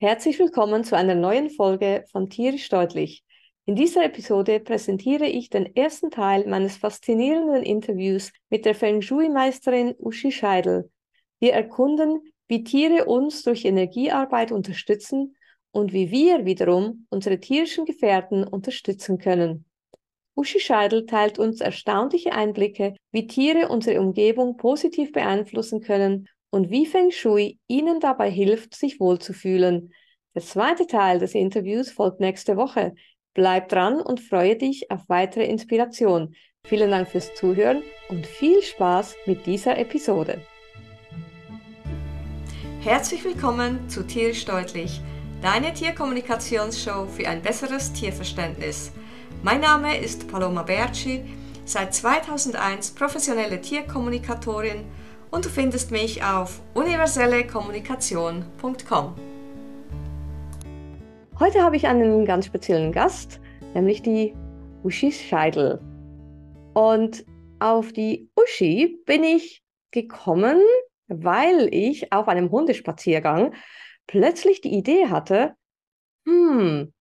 Herzlich willkommen zu einer neuen Folge von Tierisch Deutlich. In dieser Episode präsentiere ich den ersten Teil meines faszinierenden Interviews mit der Feng Shui-Meisterin Uschi Scheidel. Wir erkunden, wie Tiere uns durch Energiearbeit unterstützen und wie wir wiederum unsere tierischen Gefährten unterstützen können. Uschi Scheidel teilt uns erstaunliche Einblicke, wie Tiere unsere Umgebung positiv beeinflussen können und wie Feng Shui Ihnen dabei hilft, sich wohlzufühlen. Der zweite Teil des Interviews folgt nächste Woche. Bleib dran und freue dich auf weitere Inspiration. Vielen Dank fürs Zuhören und viel Spaß mit dieser Episode. Herzlich willkommen zu Tierisch Deutlich, deine Tierkommunikationsshow für ein besseres Tierverständnis. Mein Name ist Paloma Berci, seit 2001 professionelle Tierkommunikatorin und du findest mich auf universellekommunikation.com. Heute habe ich einen ganz speziellen Gast, nämlich die Uschi Scheidel. Und auf die Uschi bin ich gekommen, weil ich auf einem Hundespaziergang plötzlich die Idee hatte, hm,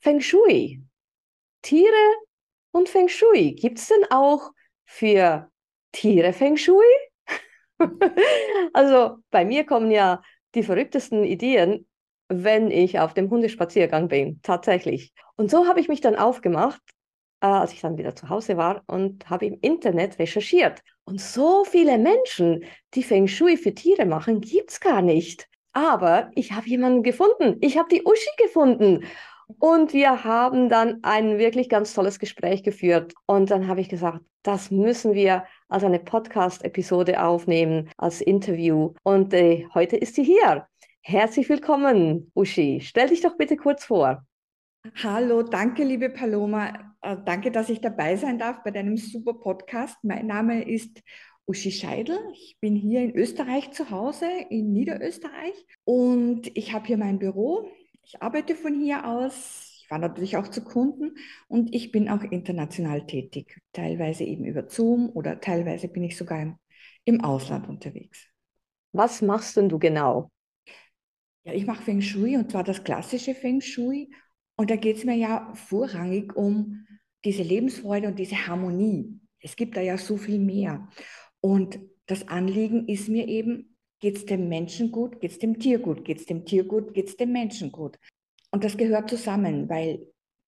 Feng Shui, Tiere und Feng Shui. Gibt es denn auch für Tiere Feng Shui? also bei mir kommen ja die verrücktesten Ideen, wenn ich auf dem Hundespaziergang bin, tatsächlich. Und so habe ich mich dann aufgemacht, äh, als ich dann wieder zu Hause war und habe im Internet recherchiert. Und so viele Menschen, die Feng Shui für Tiere machen, gibt es gar nicht. Aber ich habe jemanden gefunden. Ich habe die Uschi gefunden. Und wir haben dann ein wirklich ganz tolles Gespräch geführt. Und dann habe ich gesagt, das müssen wir als eine Podcast-Episode aufnehmen, als Interview. Und äh, heute ist sie hier. Herzlich willkommen, Uschi. Stell dich doch bitte kurz vor. Hallo, danke, liebe Paloma. Äh, danke, dass ich dabei sein darf bei deinem super Podcast. Mein Name ist Uschi Scheidel. Ich bin hier in Österreich zu Hause, in Niederösterreich. Und ich habe hier mein Büro ich arbeite von hier aus. Fahre natürlich auch zu Kunden und ich bin auch international tätig. Teilweise eben über Zoom oder teilweise bin ich sogar im, im Ausland unterwegs. Was machst denn du genau? Ja, ich mache Feng Shui und zwar das klassische Feng Shui. Und da geht es mir ja vorrangig um diese Lebensfreude und diese Harmonie. Es gibt da ja so viel mehr. Und das Anliegen ist mir eben, Geht es dem Menschen gut? Geht es dem Tier gut? Geht es dem Tier gut? Geht es dem Menschen gut? Und das gehört zusammen, weil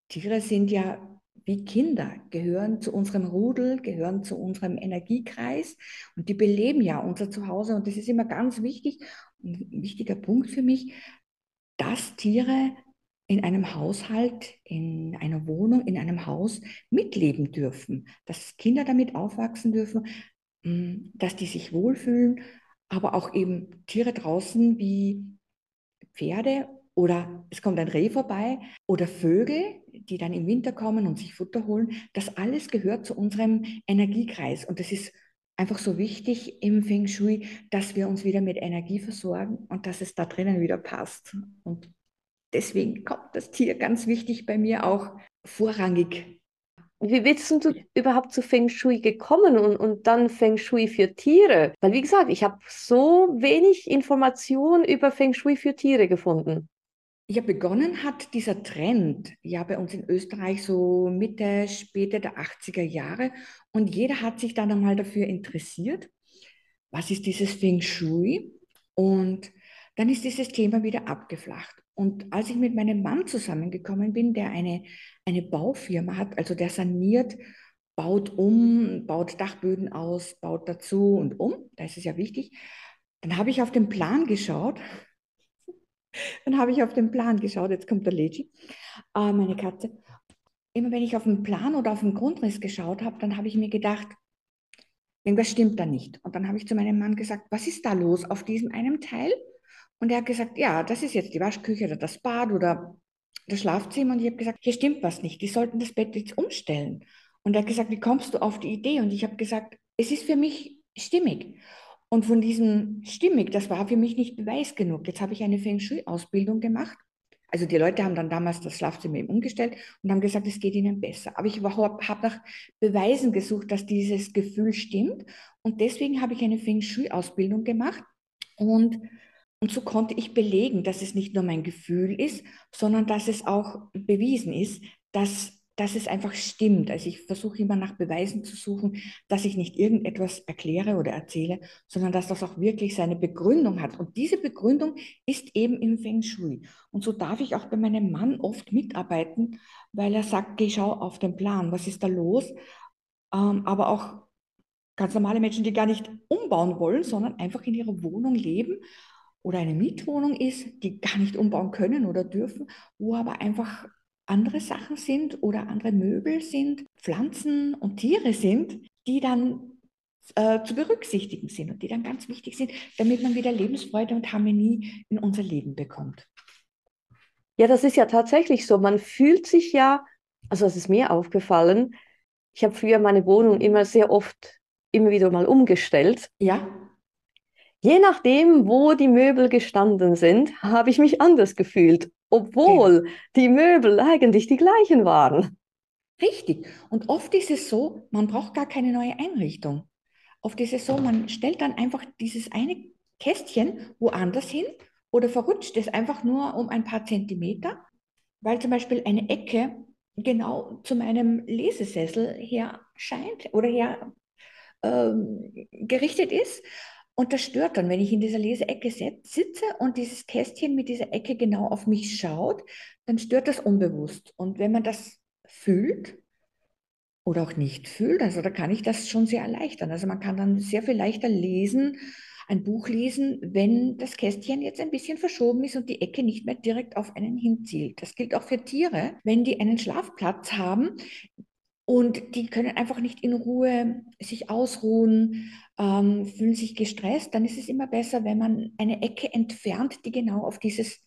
Tiere sind ja wie Kinder, gehören zu unserem Rudel, gehören zu unserem Energiekreis und die beleben ja unser Zuhause. Und das ist immer ganz wichtig, ein wichtiger Punkt für mich, dass Tiere in einem Haushalt, in einer Wohnung, in einem Haus mitleben dürfen, dass Kinder damit aufwachsen dürfen, hm, dass die sich wohlfühlen aber auch eben Tiere draußen wie Pferde oder es kommt ein Reh vorbei oder Vögel, die dann im Winter kommen und sich Futter holen. Das alles gehört zu unserem Energiekreis und das ist einfach so wichtig im Feng Shui, dass wir uns wieder mit Energie versorgen und dass es da drinnen wieder passt. Und deswegen kommt das Tier ganz wichtig bei mir auch vorrangig wie bist du überhaupt zu Feng Shui gekommen und, und dann Feng Shui für Tiere? Weil, wie gesagt, ich habe so wenig Informationen über Feng Shui für Tiere gefunden. Ja, begonnen hat dieser Trend ja bei uns in Österreich so Mitte, später der 80er Jahre und jeder hat sich dann einmal dafür interessiert, was ist dieses Feng Shui und dann ist dieses Thema wieder abgeflacht. Und als ich mit meinem Mann zusammengekommen bin, der eine, eine Baufirma hat, also der saniert, baut um, baut Dachböden aus, baut dazu und um, da ist es ja wichtig, dann habe ich auf den Plan geschaut. Dann habe ich auf den Plan geschaut, jetzt kommt der Legi, äh, meine Katze. Immer wenn ich auf den Plan oder auf den Grundriss geschaut habe, dann habe ich mir gedacht, irgendwas stimmt da nicht. Und dann habe ich zu meinem Mann gesagt, was ist da los auf diesem einen Teil? Und er hat gesagt, ja, das ist jetzt die Waschküche oder das Bad oder das Schlafzimmer. Und ich habe gesagt, hier stimmt was nicht. Die sollten das Bett jetzt umstellen. Und er hat gesagt, wie kommst du auf die Idee? Und ich habe gesagt, es ist für mich stimmig. Und von diesem stimmig, das war für mich nicht Beweis genug. Jetzt habe ich eine Feng Shui-Ausbildung gemacht. Also die Leute haben dann damals das Schlafzimmer eben umgestellt und haben gesagt, es geht ihnen besser. Aber ich habe nach Beweisen gesucht, dass dieses Gefühl stimmt. Und deswegen habe ich eine Feng Shui-Ausbildung gemacht. Und Und so konnte ich belegen, dass es nicht nur mein Gefühl ist, sondern dass es auch bewiesen ist, dass dass es einfach stimmt. Also ich versuche immer nach Beweisen zu suchen, dass ich nicht irgendetwas erkläre oder erzähle, sondern dass das auch wirklich seine Begründung hat. Und diese Begründung ist eben im Feng Shui. Und so darf ich auch bei meinem Mann oft mitarbeiten, weil er sagt, geh schau auf den Plan, was ist da los? Ähm, aber auch ganz normale Menschen, die gar nicht umbauen wollen, sondern einfach in ihrer Wohnung leben oder eine Mietwohnung ist, die gar nicht umbauen können oder dürfen, wo aber einfach andere Sachen sind oder andere Möbel sind, Pflanzen und Tiere sind, die dann äh, zu berücksichtigen sind und die dann ganz wichtig sind, damit man wieder Lebensfreude und Harmonie in unser Leben bekommt. Ja, das ist ja tatsächlich so. Man fühlt sich ja, also es ist mir aufgefallen, ich habe früher meine Wohnung immer sehr oft, immer wieder mal umgestellt. Ja. Je nachdem, wo die Möbel gestanden sind, habe ich mich anders gefühlt obwohl ja. die Möbel eigentlich die gleichen waren. Richtig. Und oft ist es so, man braucht gar keine neue Einrichtung. Oft ist es so, man stellt dann einfach dieses eine Kästchen woanders hin oder verrutscht es einfach nur um ein paar Zentimeter, weil zum Beispiel eine Ecke genau zu meinem Lesesessel her scheint oder her ähm, gerichtet ist. Und das stört dann, wenn ich in dieser Leseecke sitze und dieses Kästchen mit dieser Ecke genau auf mich schaut, dann stört das unbewusst. Und wenn man das fühlt oder auch nicht fühlt, also da kann ich das schon sehr erleichtern. Also man kann dann sehr viel leichter lesen, ein Buch lesen, wenn das Kästchen jetzt ein bisschen verschoben ist und die Ecke nicht mehr direkt auf einen hinzielt. Das gilt auch für Tiere, wenn die einen Schlafplatz haben, und die können einfach nicht in Ruhe sich ausruhen, ähm, fühlen sich gestresst. Dann ist es immer besser, wenn man eine Ecke entfernt, die genau auf dieses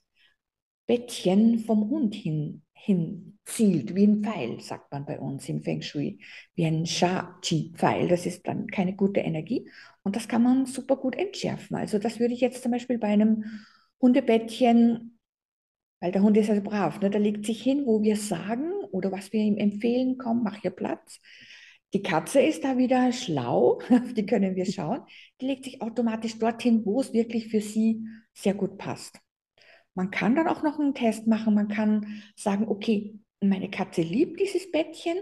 Bettchen vom Hund hin, hin zielt, wie ein Pfeil, sagt man bei uns im Feng Shui, wie ein Sha-Chi-Pfeil. Das ist dann keine gute Energie und das kann man super gut entschärfen. Also das würde ich jetzt zum Beispiel bei einem Hundebettchen, weil der Hund ist also brav, ne, der legt sich hin, wo wir sagen, oder was wir ihm empfehlen, komm, mach hier Platz. Die Katze ist da wieder schlau, auf die können wir schauen. Die legt sich automatisch dorthin, wo es wirklich für sie sehr gut passt. Man kann dann auch noch einen Test machen. Man kann sagen, okay, meine Katze liebt dieses Bettchen.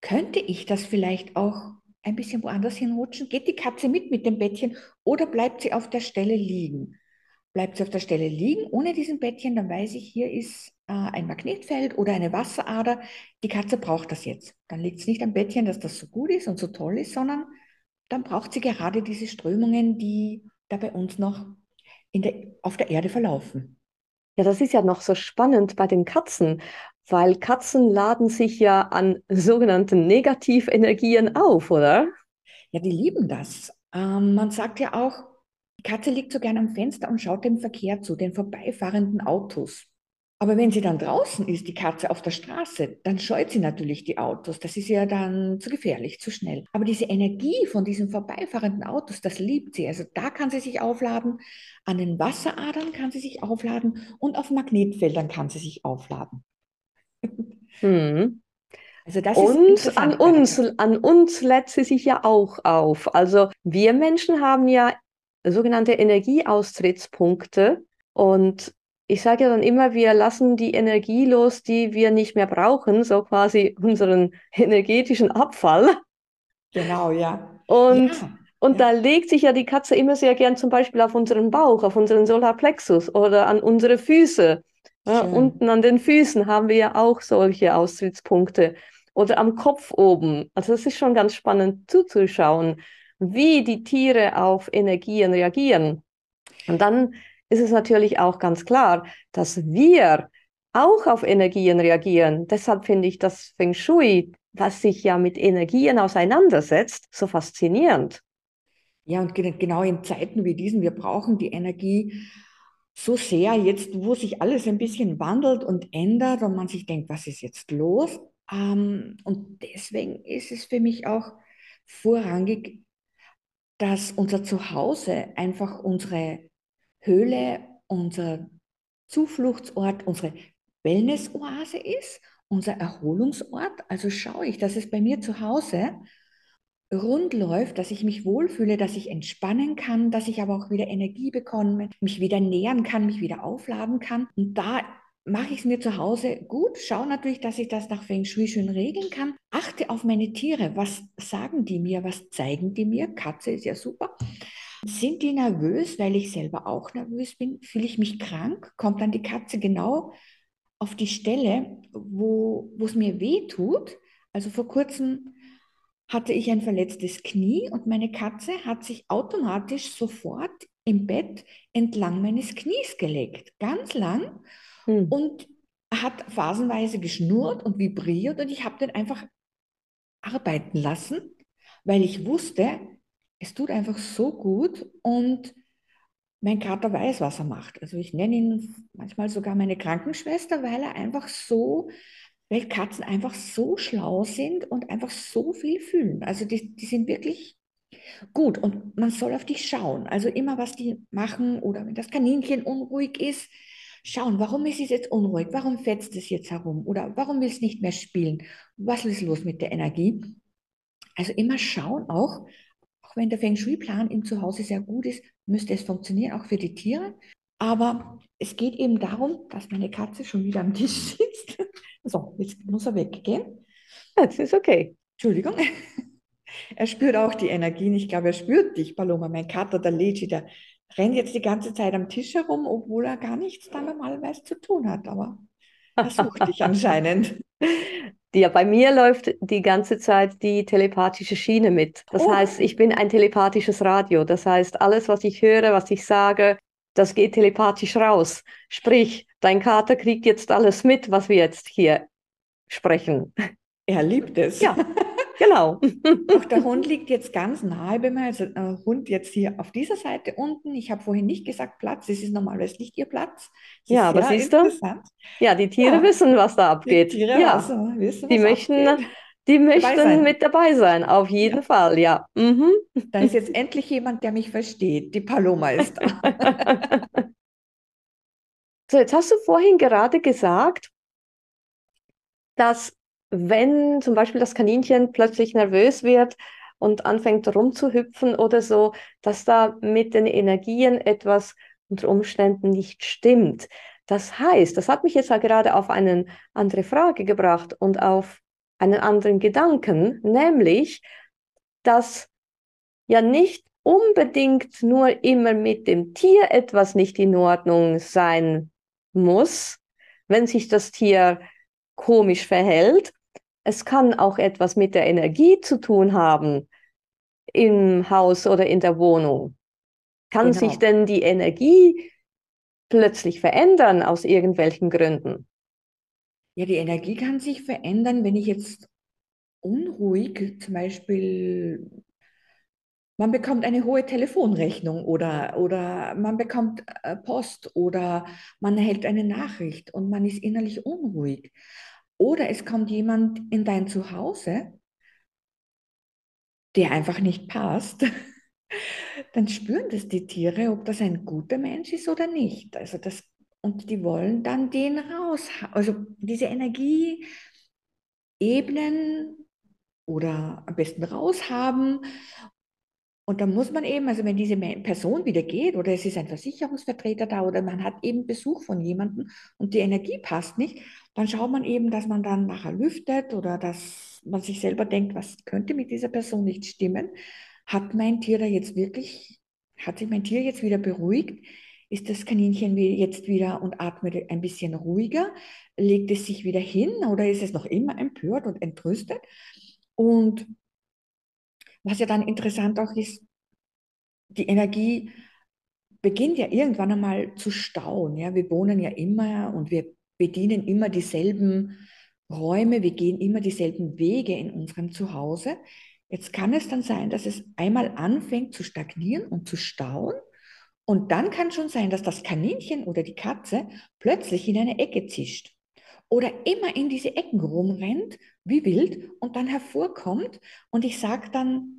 Könnte ich das vielleicht auch ein bisschen woanders hinrutschen? Geht die Katze mit mit dem Bettchen oder bleibt sie auf der Stelle liegen? Bleibt sie auf der Stelle liegen ohne diesen Bettchen, dann weiß ich, hier ist äh, ein Magnetfeld oder eine Wasserader. Die Katze braucht das jetzt. Dann liegt es nicht am Bettchen, dass das so gut ist und so toll ist, sondern dann braucht sie gerade diese Strömungen, die da bei uns noch der, auf der Erde verlaufen. Ja, das ist ja noch so spannend bei den Katzen, weil Katzen laden sich ja an sogenannten Negativenergien auf, oder? Ja, die lieben das. Ähm, man sagt ja auch, Katze liegt so gern am Fenster und schaut dem Verkehr zu, den vorbeifahrenden Autos. Aber wenn sie dann draußen ist, die Katze auf der Straße, dann scheut sie natürlich die Autos. Das ist ja dann zu gefährlich, zu schnell. Aber diese Energie von diesen vorbeifahrenden Autos, das liebt sie. Also da kann sie sich aufladen, an den Wasseradern kann sie sich aufladen und auf Magnetfeldern kann sie sich aufladen. Hm. Also das und an uns, an uns lädt sie sich ja auch auf. Also wir Menschen haben ja sogenannte Energieaustrittspunkte. Und ich sage ja dann immer, wir lassen die Energie los, die wir nicht mehr brauchen, so quasi unseren energetischen Abfall. Genau, ja. Und, ja, und ja. da legt sich ja die Katze immer sehr gern zum Beispiel auf unseren Bauch, auf unseren Solarplexus oder an unsere Füße. Ja, unten an den Füßen haben wir ja auch solche Austrittspunkte. Oder am Kopf oben. Also das ist schon ganz spannend zuzuschauen wie die Tiere auf Energien reagieren. Und dann ist es natürlich auch ganz klar, dass wir auch auf Energien reagieren. Deshalb finde ich das Feng Shui, was sich ja mit Energien auseinandersetzt, so faszinierend. Ja, und genau in Zeiten wie diesen, wir brauchen die Energie so sehr, jetzt wo sich alles ein bisschen wandelt und ändert und man sich denkt, was ist jetzt los? Ähm, und deswegen ist es für mich auch vorrangig, dass unser Zuhause einfach unsere Höhle, unser Zufluchtsort, unsere Wellnessoase ist, unser Erholungsort. Also schaue ich, dass es bei mir zu Hause rund läuft, dass ich mich wohlfühle, dass ich entspannen kann, dass ich aber auch wieder Energie bekomme, mich wieder nähern kann, mich wieder aufladen kann. Und da mache ich es mir zu Hause gut, schaue natürlich, dass ich das nach Feng Shui schön regeln kann, achte auf meine Tiere, was sagen die mir, was zeigen die mir, Katze ist ja super. Sind die nervös, weil ich selber auch nervös bin? Fühle ich mich krank? Kommt dann die Katze genau auf die Stelle, wo es mir weh tut? Also vor kurzem hatte ich ein verletztes Knie und meine Katze hat sich automatisch sofort im Bett entlang meines Knies gelegt, ganz lang hm. und hat phasenweise geschnurrt und vibriert und ich habe den einfach arbeiten lassen, weil ich wusste, es tut einfach so gut und mein Kater weiß, was er macht. Also ich nenne ihn manchmal sogar meine Krankenschwester, weil er einfach so weil Katzen einfach so schlau sind und einfach so viel fühlen. Also die, die sind wirklich gut und man soll auf die schauen. Also immer, was die machen oder wenn das Kaninchen unruhig ist, schauen, warum ist es jetzt unruhig? Warum fetzt es jetzt herum? Oder warum will es nicht mehr spielen? Was ist los mit der Energie? Also immer schauen auch, auch wenn der Feng Shui-Plan im Zuhause sehr gut ist, müsste es funktionieren, auch für die Tiere. Aber es geht eben darum, dass meine Katze schon wieder am Tisch sitzt so, jetzt muss er weggehen. Das ist okay. Entschuldigung. Er spürt auch die Energien. Ich glaube, er spürt dich, Paloma. Mein Kater, der Legi, der rennt jetzt die ganze Zeit am Tisch herum, obwohl er gar nichts da normalerweise zu tun hat. Aber er sucht dich anscheinend. Ja, bei mir läuft die ganze Zeit die telepathische Schiene mit. Das oh. heißt, ich bin ein telepathisches Radio. Das heißt, alles, was ich höre, was ich sage, das geht telepathisch raus. Sprich, dein Kater kriegt jetzt alles mit, was wir jetzt hier sprechen. Er liebt es. Ja, genau. Auch der Hund liegt jetzt ganz nahe bei mir. Also der Hund jetzt hier auf dieser Seite unten. Ich habe vorhin nicht gesagt Platz. Es ist normalerweise nicht ihr Platz. Das ja, aber siehst du? Ja, die Tiere ja. wissen, was da abgeht. Die Tiere ja. wissen, wissen die möchten abgeht. Die möchten dabei mit dabei sein, auf jeden ja. Fall, ja. Mhm. Da ist jetzt endlich jemand, der mich versteht. Die Paloma ist da. so, jetzt hast du vorhin gerade gesagt, dass wenn zum Beispiel das Kaninchen plötzlich nervös wird und anfängt rumzuhüpfen oder so, dass da mit den Energien etwas unter Umständen nicht stimmt. Das heißt, das hat mich jetzt gerade auf eine andere Frage gebracht und auf einen anderen Gedanken, nämlich, dass ja nicht unbedingt nur immer mit dem Tier etwas nicht in Ordnung sein muss, wenn sich das Tier komisch verhält. Es kann auch etwas mit der Energie zu tun haben im Haus oder in der Wohnung. Kann genau. sich denn die Energie plötzlich verändern aus irgendwelchen Gründen? Ja, die Energie kann sich verändern, wenn ich jetzt unruhig, zum Beispiel, man bekommt eine hohe Telefonrechnung oder, oder man bekommt äh, Post oder man erhält eine Nachricht und man ist innerlich unruhig. Oder es kommt jemand in dein Zuhause, der einfach nicht passt, dann spüren das die Tiere, ob das ein guter Mensch ist oder nicht. Also das und die wollen dann den raus, also diese Energieebenen oder am besten raushaben. Und dann muss man eben, also wenn diese Person wieder geht oder es ist ein Versicherungsvertreter da oder man hat eben Besuch von jemandem und die Energie passt nicht, dann schaut man eben, dass man dann nachher lüftet oder dass man sich selber denkt, was könnte mit dieser Person nicht stimmen. Hat mein Tier da jetzt wirklich, hat sich mein Tier jetzt wieder beruhigt? ist das Kaninchen jetzt wieder und atmet ein bisschen ruhiger, legt es sich wieder hin oder ist es noch immer empört und entrüstet? Und was ja dann interessant auch ist, die Energie beginnt ja irgendwann einmal zu stauen. Ja? Wir wohnen ja immer und wir bedienen immer dieselben Räume, wir gehen immer dieselben Wege in unserem Zuhause. Jetzt kann es dann sein, dass es einmal anfängt zu stagnieren und zu stauen und dann kann schon sein, dass das Kaninchen oder die Katze plötzlich in eine Ecke zischt oder immer in diese Ecken rumrennt, wie wild, und dann hervorkommt. Und ich sage dann,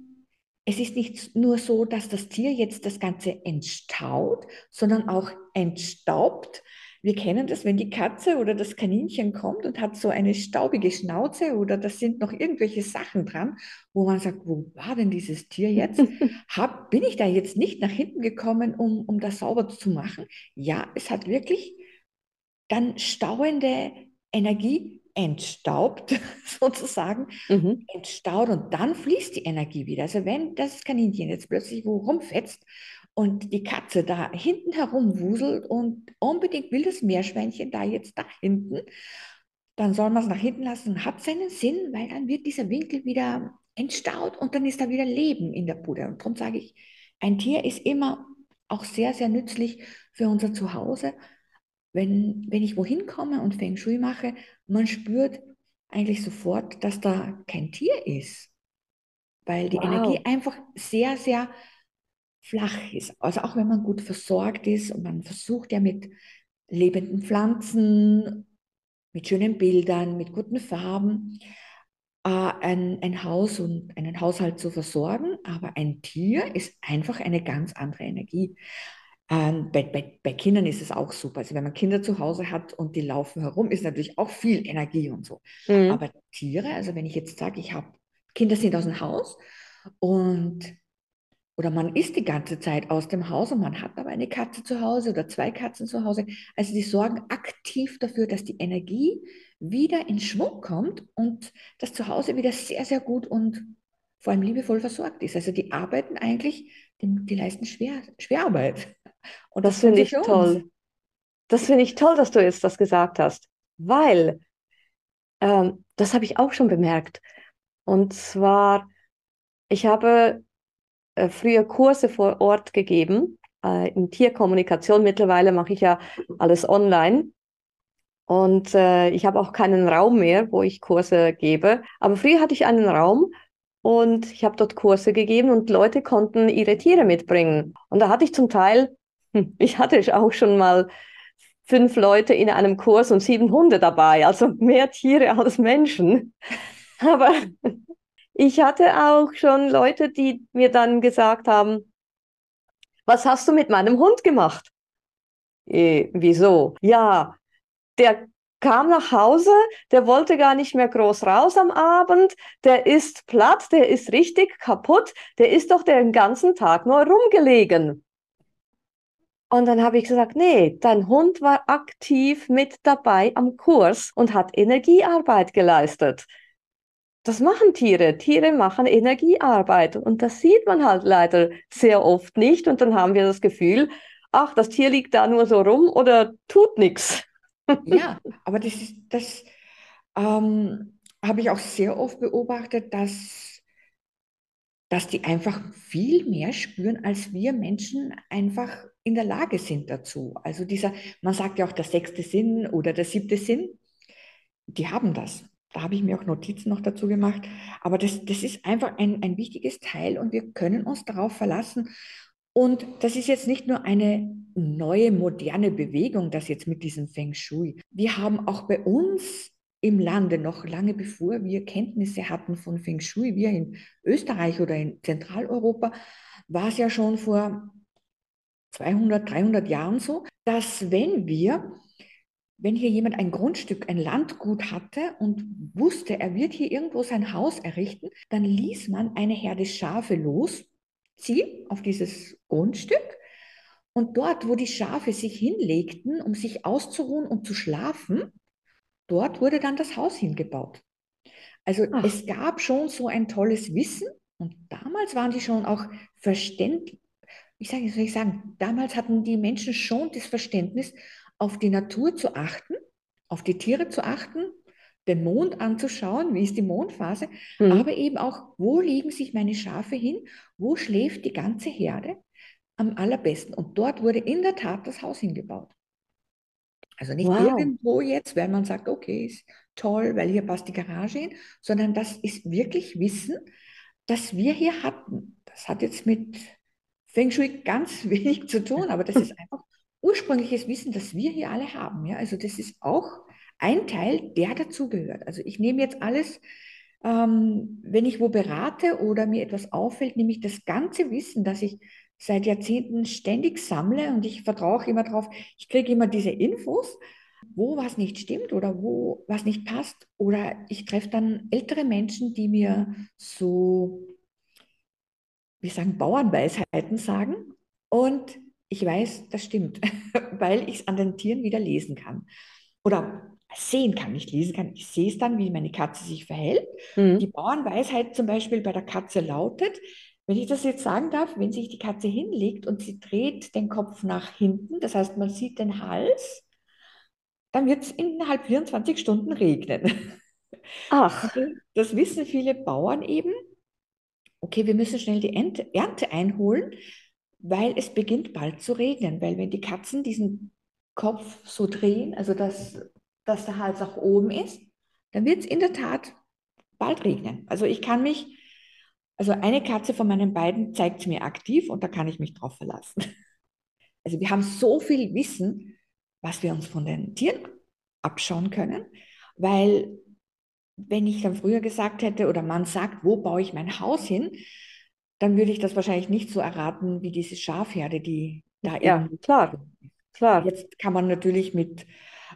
es ist nicht nur so, dass das Tier jetzt das Ganze entstaut, sondern auch entstaubt. wir kennen das, wenn die Katze oder das Kaninchen kommt und hat so eine staubige Schnauze oder da sind noch irgendwelche Sachen dran, wo man sagt, wo war denn dieses Tier jetzt? Hab, bin ich da jetzt nicht nach hinten gekommen, um, um das sauber zu machen? Ja, es hat wirklich dann stauende Energie entstaubt, sozusagen, mhm. entstaut und dann fließt die Energie wieder. Also wenn das Kaninchen jetzt plötzlich wo rumfetzt und die Katze da hinten herumwuselt und unbedingt will das Meerschweinchen da jetzt da hinten, dann soll man es nach hinten lassen hat seinen Sinn, weil dann wird dieser Winkel wieder entstaut und dann ist da wieder Leben in der Bude. Und darum sage ich, ein Tier ist immer auch sehr, sehr nützlich für unser Zuhause. Wenn, wenn ich wohin komme und Feng Shui mache, man spürt eigentlich sofort, dass da kein Tier ist, weil die wow. Energie einfach sehr, sehr flach ist. Also auch wenn man gut versorgt ist und man versucht ja mit lebenden Pflanzen, mit schönen Bildern, mit guten Farben, äh, ein, ein Haus und einen Haushalt zu versorgen. Aber ein Tier ist einfach eine ganz andere Energie. Ähm, bei, bei, bei, Kindern ist es auch super. Also wenn man Kinder zu Hause hat und die laufen herum, ist natürlich auch viel Energie und so. Mhm. Aber Tiere, also wenn ich jetzt sage, ich habe Kinder sind aus dem Haus und oder man ist die ganze Zeit aus dem Haus und man hat aber eine Katze zu Hause oder zwei Katzen zu Hause. Also die sorgen aktiv dafür, dass die Energie wieder in Schwung kommt und das Zuhause wieder sehr, sehr gut und vor allem liebevoll versorgt ist. Also die arbeiten eigentlich, die, leisten Schwer, Schwerarbeit. Und das, das finde ich toll. Das finde ich toll, dass du jetzt das gesagt hast, weil ähm, das habe ich auch schon bemerkt. Und zwar, ich habe äh, früher Kurse vor Ort gegeben äh, in Tierkommunikation. Mittlerweile mache ich ja alles online. Und äh, ich habe auch keinen Raum mehr, wo ich Kurse gebe. Aber früher hatte ich einen Raum und ich habe dort Kurse gegeben und Leute konnten ihre Tiere mitbringen. Und da hatte ich zum Teil, ich hatte auch schon mal fünf Leute in einem Kurs und sieben Hunde dabei, also mehr Tiere als Menschen. Aber ich hatte auch schon Leute, die mir dann gesagt haben, was hast du mit meinem Hund gemacht? Eh, wieso? Ja, der kam nach Hause, der wollte gar nicht mehr groß raus am Abend, der ist platt, der ist richtig kaputt, der ist doch den ganzen Tag nur rumgelegen. Und dann habe ich gesagt, nee, dein Hund war aktiv mit dabei am Kurs und hat Energiearbeit geleistet das machen Tiere. Tiere machen Energiearbeit und das sieht man halt leider sehr oft nicht und dann haben wir das Gefühl, ach, das Tier liegt da nur so rum oder tut nichts. Ja, aber das ist, das ähm, habe ich auch sehr oft beobachtet, dass, dass die einfach viel mehr spüren, als wir Menschen einfach in der Lage sind dazu. Also dieser, man sagt ja auch der sechste Sinn oder der siebte Sinn, die haben das. Da habe ich mir auch Notizen noch dazu gemacht. Aber das, das ist einfach ein, ein wichtiges Teil und wir können uns darauf verlassen. Und das ist jetzt nicht nur eine neue, moderne Bewegung, das jetzt mit diesem Feng Shui. Wir haben auch bei uns im Lande, noch lange bevor wir Kenntnisse hatten von Feng Shui, wir in Österreich oder in Zentraleuropa, war es ja schon vor 200, 300 Jahren so, dass wenn wir wenn hier jemand ein Grundstück, ein Landgut hatte und wusste, er wird hier irgendwo sein Haus errichten, dann ließ man eine Herde Schafe losziehen auf dieses Grundstück. Und dort, wo die Schafe sich hinlegten, um sich auszuruhen und zu schlafen, dort wurde dann das Haus hingebaut. Also Ach. es gab schon so ein tolles Wissen und damals waren die schon auch verständlich. Ich sage, soll ich sagen, damals hatten die Menschen schon das Verständnis, auf die Natur zu achten, auf die Tiere zu achten, den Mond anzuschauen, wie ist die Mondphase, mhm. aber eben auch, wo liegen sich meine Schafe hin, wo schläft die ganze Herde am allerbesten. Und dort wurde in der Tat das Haus hingebaut. Also nicht wow. irgendwo jetzt, weil man sagt, okay, ist toll, weil hier passt die Garage hin, sondern das ist wirklich Wissen, das wir hier hatten. Das hat jetzt mit Feng Shui ganz wenig zu tun, aber das ist einfach ursprüngliches Wissen, das wir hier alle haben. Ja? Also das ist auch ein Teil, der dazugehört. Also ich nehme jetzt alles, ähm, wenn ich wo berate oder mir etwas auffällt, nehme ich das ganze Wissen, das ich seit Jahrzehnten ständig sammle und ich vertraue immer darauf, ich kriege immer diese Infos, wo was nicht stimmt oder wo was nicht passt. Oder ich treffe dann ältere Menschen, die mir so, wie sagen, Bauernweisheiten sagen. Und ich weiß, das stimmt, weil ich es an den Tieren wieder lesen kann. Oder sehen kann, nicht lesen kann. Ich sehe es dann, wie meine Katze sich verhält. Mhm. Die Bauernweisheit zum Beispiel bei der Katze lautet, wenn ich das jetzt sagen darf, wenn sich die Katze hinlegt und sie dreht den Kopf nach hinten, das heißt, man sieht den Hals, dann wird es innerhalb 24 Stunden regnen. Ach. Das wissen viele Bauern eben. Okay, wir müssen schnell die Ernte einholen, weil es beginnt bald zu regnen. Weil wenn die Katzen diesen Kopf so drehen, also dass, dass der Hals nach oben ist, dann wird es in der Tat bald regnen. Also ich kann mich, also eine Katze von meinen beiden zeigt es mir aktiv und da kann ich mich drauf verlassen. Also wir haben so viel Wissen, was wir uns von den Tieren abschauen können, weil wenn ich dann früher gesagt hätte oder man sagt, wo baue ich mein Haus hin, dann würde ich das wahrscheinlich nicht so erraten wie diese Schafherde, die da ja. Klar, klar. Jetzt kann man natürlich mit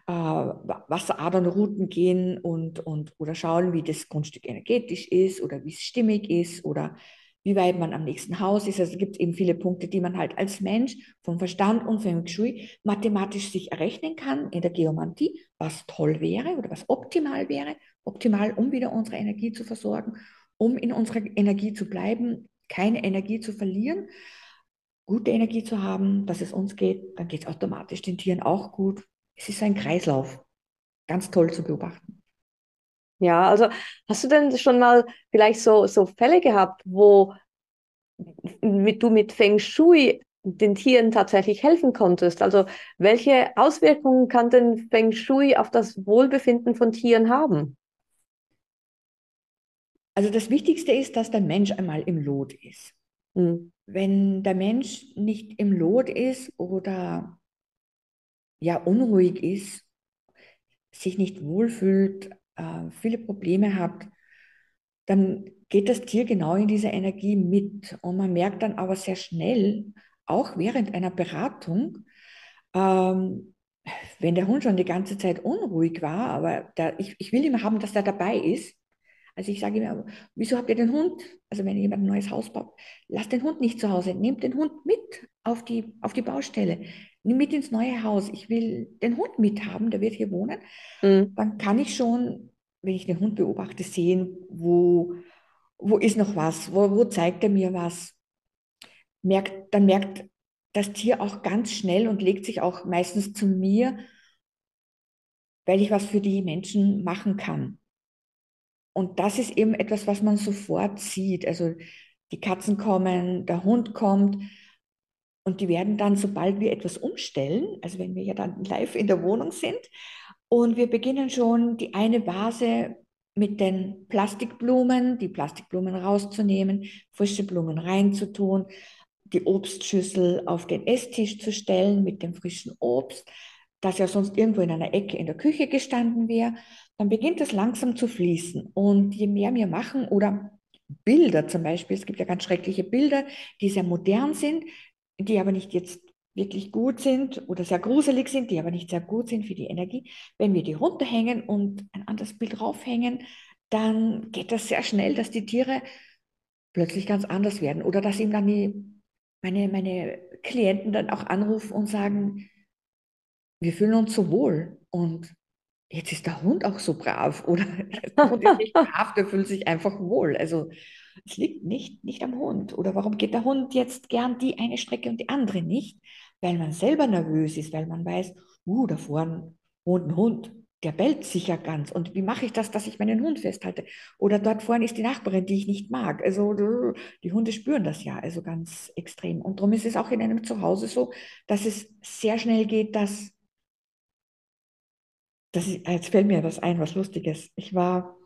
äh, Wasseradernrouten gehen und, und oder schauen, wie das Grundstück energetisch ist oder wie es stimmig ist oder wie weit man am nächsten Haus ist. Also es gibt eben viele Punkte, die man halt als Mensch vom Verstand und Feng Shui mathematisch sich errechnen kann in der Geomantie, was toll wäre oder was optimal wäre. Optimal, um wieder unsere Energie zu versorgen, um in unserer Energie zu bleiben, keine Energie zu verlieren, gute Energie zu haben, dass es uns geht, dann geht es automatisch den Tieren auch gut. Es ist ein Kreislauf. Ganz toll zu beobachten. Ja, also hast du denn schon mal vielleicht so, so Fälle gehabt, wo mit, du mit Feng Shui den Tieren tatsächlich helfen konntest? Also welche Auswirkungen kann denn Feng Shui auf das Wohlbefinden von Tieren haben? Also das Wichtigste ist, dass der Mensch einmal im Lot ist. Mhm. Wenn der Mensch nicht im Lot ist oder ja unruhig ist, sich nicht wohlfühlt, äh, viele Probleme habt, dann geht das Tier genau in diese Energie mit. Und man merkt dann aber sehr schnell, auch während einer Beratung, ähm, wenn der Hund schon die ganze Zeit unruhig war, aber der, ich, ich will immer haben, dass der dabei ist. Also ich sage immer, wieso habt ihr den Hund? Also wenn jemand ein neues Haus baut, lasst den Hund nicht zu Hause, nehmt den Hund mit auf die, auf die Baustelle, nimm mit ins neue Haus. Ich will den Hund mithaben, der wird hier wohnen. Mhm. Dann kann ich schon wenn ich den Hund beobachte, sehen, wo, wo ist noch was, wo, wo zeigt er mir was. Merkt, dann merkt das Tier auch ganz schnell und legt sich auch meistens zu mir, weil ich was für die Menschen machen kann. Und das ist eben etwas, was man sofort sieht. Also die Katzen kommen, der Hund kommt und die werden dann, sobald wir etwas umstellen, also wenn wir ja dann live in der Wohnung sind, und wir beginnen schon die eine Vase mit den Plastikblumen, die Plastikblumen rauszunehmen, frische Blumen reinzutun, die Obstschüssel auf den Esstisch zu stellen mit dem frischen Obst, das ja sonst irgendwo in einer Ecke in der Küche gestanden wäre. Dann beginnt es langsam zu fließen. Und je mehr wir machen oder Bilder zum Beispiel, es gibt ja ganz schreckliche Bilder, die sehr modern sind, die aber nicht jetzt wirklich gut sind oder sehr gruselig sind, die aber nicht sehr gut sind für die Energie, wenn wir die runterhängen und ein anderes Bild draufhängen, dann geht das sehr schnell, dass die Tiere plötzlich ganz anders werden oder dass ihm dann die, meine, meine Klienten dann auch anrufen und sagen, wir fühlen uns so wohl und jetzt ist der Hund auch so brav oder der Hund ist nicht brav, der fühlt sich einfach wohl. Also es liegt nicht, nicht am Hund. Oder warum geht der Hund jetzt gern die eine Strecke und die andere nicht? Weil man selber nervös ist, weil man weiß, uh, da vorne wohnt ein Hund, der bellt sicher ganz. Und wie mache ich das, dass ich meinen Hund festhalte? Oder dort vorne ist die Nachbarin, die ich nicht mag. Also die Hunde spüren das ja, also ganz extrem. Und darum ist es auch in einem Zuhause so, dass es sehr schnell geht, dass, dass ich, jetzt fällt mir was ein, was Lustiges. Ich war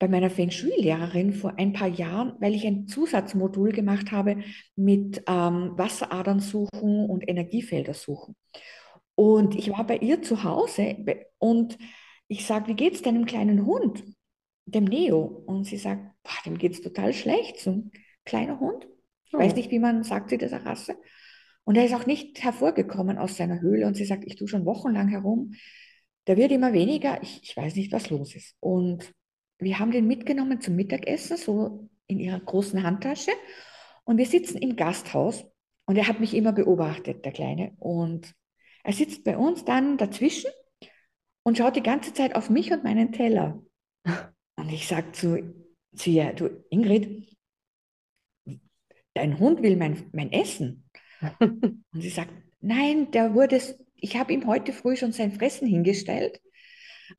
bei meiner Feng Shui-Lehrerin vor ein paar Jahren, weil ich ein Zusatzmodul gemacht habe mit ähm, Wasseradern suchen und Energiefelder suchen. Und ich war bei ihr zu Hause und ich sage, wie geht es deinem kleinen Hund, dem Neo? Und sie sagt, boah, dem geht es total schlecht, so ein kleiner Hund. Ich weiß oh. nicht, wie man sagt, sie dieser Rasse. Und er ist auch nicht hervorgekommen aus seiner Höhle und sie sagt, ich tue schon wochenlang herum. Der wird immer weniger. Ich, ich weiß nicht, was los ist. Und wir haben den mitgenommen zum Mittagessen, so in ihrer großen Handtasche. Und wir sitzen im Gasthaus und er hat mich immer beobachtet, der Kleine. Und er sitzt bei uns dann dazwischen und schaut die ganze Zeit auf mich und meinen Teller. Und ich sage zu, zu ihr, du Ingrid, dein Hund will mein, mein Essen. Und sie sagt, nein, der wurde, ich habe ihm heute früh schon sein Fressen hingestellt.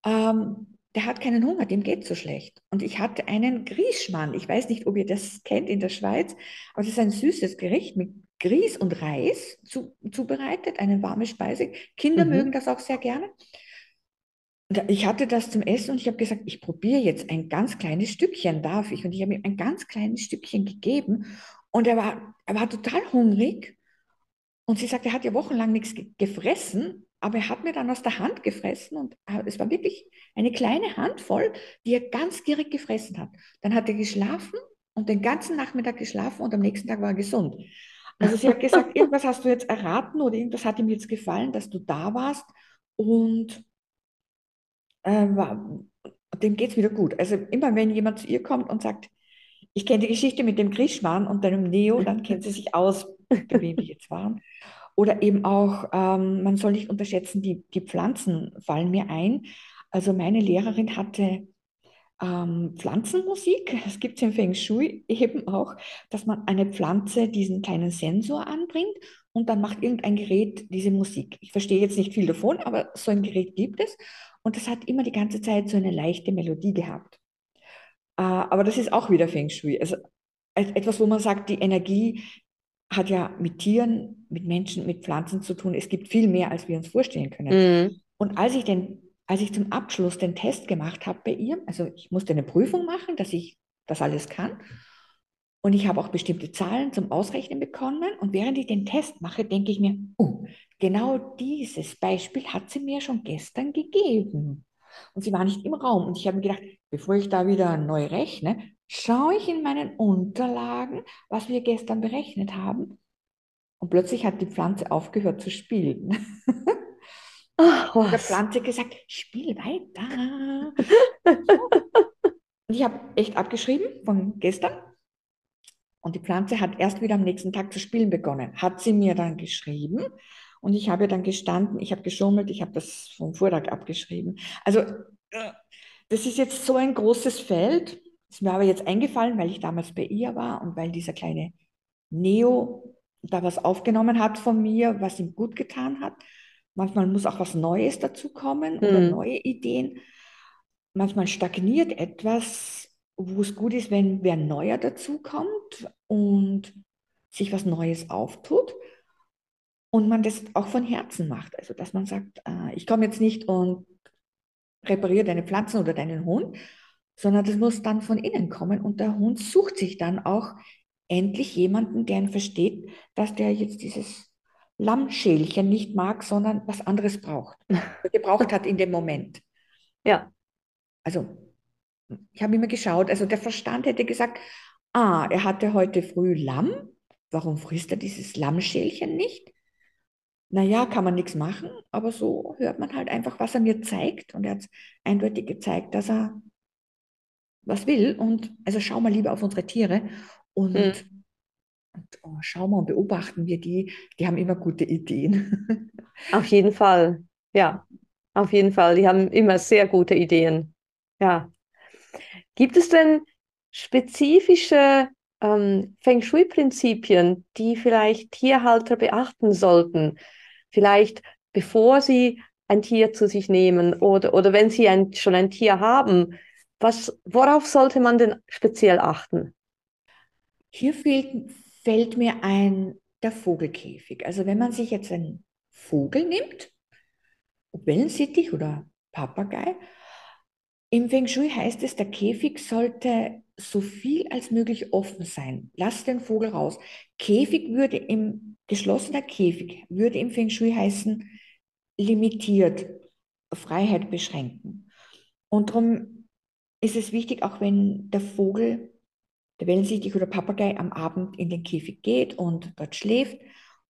Ähm, der hat keinen Hunger, dem geht so schlecht. Und ich hatte einen Grießschmann. Ich weiß nicht, ob ihr das kennt in der Schweiz, aber das ist ein süßes Gericht mit Grieß und Reis zu, zubereitet, eine warme Speise. Kinder mhm. mögen das auch sehr gerne. Ich hatte das zum Essen und ich habe gesagt, ich probiere jetzt ein ganz kleines Stückchen, darf ich? Und ich habe ihm ein ganz kleines Stückchen gegeben und er war, er war total hungrig. Und sie sagt, er hat ja wochenlang nichts gefressen, aber er hat mir dann aus der Hand gefressen und es war wirklich eine kleine Handvoll, die er ganz gierig gefressen hat. Dann hat er geschlafen und den ganzen Nachmittag geschlafen und am nächsten Tag war er gesund. Also sie hat gesagt, irgendwas hast du jetzt erraten oder irgendwas hat ihm jetzt gefallen, dass du da warst und äh, war, dem geht es wieder gut. Also immer wenn jemand zu ihr kommt und sagt, ich kenne die Geschichte mit dem Grischmann und deinem Neo, dann kennt sie sich aus, bei wem die jetzt waren. Oder eben auch, ähm, man soll nicht unterschätzen, die, die Pflanzen fallen mir ein. Also meine Lehrerin hatte ähm, Pflanzenmusik. Es gibt im Feng Shui eben auch, dass man eine Pflanze diesen kleinen Sensor anbringt und dann macht irgendein Gerät diese Musik. Ich verstehe jetzt nicht viel davon, aber so ein Gerät gibt es und das hat immer die ganze Zeit so eine leichte Melodie gehabt. Äh, aber das ist auch wieder Feng Shui. Also etwas, wo man sagt, die Energie hat ja mit Tieren, mit Menschen, mit Pflanzen zu tun. Es gibt viel mehr, als wir uns vorstellen können. Mhm. Und als ich, den, als ich zum Abschluss den Test gemacht habe bei ihr, also ich musste eine Prüfung machen, dass ich das alles kann. Und ich habe auch bestimmte Zahlen zum Ausrechnen bekommen. Und während ich den Test mache, denke ich mir, oh, genau dieses Beispiel hat sie mir schon gestern gegeben. Und sie war nicht im Raum. Und ich habe mir gedacht, bevor ich da wieder neu rechne, schaue ich in meinen Unterlagen, was wir gestern berechnet haben. Und plötzlich hat die Pflanze aufgehört zu spielen. Ach, und der Pflanze gesagt, spiel weiter. und ich habe echt abgeschrieben von gestern. Und die Pflanze hat erst wieder am nächsten Tag zu spielen begonnen. Hat sie mir dann geschrieben. Und ich habe dann gestanden, ich habe geschummelt, ich habe das vom Vortag abgeschrieben. Also äh, das ist jetzt so ein großes Feld. Ist mir aber jetzt eingefallen, weil ich damals bei ihr war und weil dieser kleine Neo da was aufgenommen hat von mir, was ihm gut getan hat. Manchmal muss auch was Neues dazu kommen oder mhm. neue Ideen. Manchmal stagniert etwas, wo es gut ist, wenn wer neuer dazu kommt und sich was Neues auftut und man das auch von Herzen macht. Also, dass man sagt, äh, ich komme jetzt nicht und repariere deine Pflanzen oder deinen Hund, sondern das muss dann von innen kommen und der Hund sucht sich dann auch endlich jemanden, der ihn versteht, dass der jetzt dieses Lammschälchen nicht mag, sondern was anderes braucht, gebraucht hat in dem Moment. Ja. Also, ich habe immer geschaut, also der Verstand hätte gesagt, ah, er hatte heute früh Lamm, warum frisst er dieses Lammschälchen nicht? naja, kann man nichts machen, aber so hört man halt einfach, was er mir zeigt. Und er hat eindeutig gezeigt, dass er was will. Und also schau mal lieber auf unsere Tiere und, mhm. und oh, schau mal und beobachten wir die. Die haben immer gute Ideen. Auf jeden Fall, ja. Auf jeden Fall, die haben immer sehr gute Ideen. Ja. Gibt es denn spezifische ähm, Feng Shui-Prinzipien, die vielleicht Tierhalter beachten sollten? vielleicht bevor sie ein Tier zu sich nehmen oder, oder wenn sie ein, schon ein Tier haben, was, worauf sollte man denn speziell achten? Hier fehlt, fällt mir ein der Vogelkäfig. Also wenn man sich jetzt einen Vogel nimmt, Wellensittich oder Papagei, im Feng Shui heißt es, der Käfig sollte so viel als möglich offen sein. Lass den Vogel raus. Käfig würde im Geschlossener Käfig würde im Feng Shui heißen, limitiert, Freiheit beschränken. Und darum ist es wichtig, auch wenn der Vogel der Wellensittich oder Papagei am Abend in den Käfig geht und dort schläft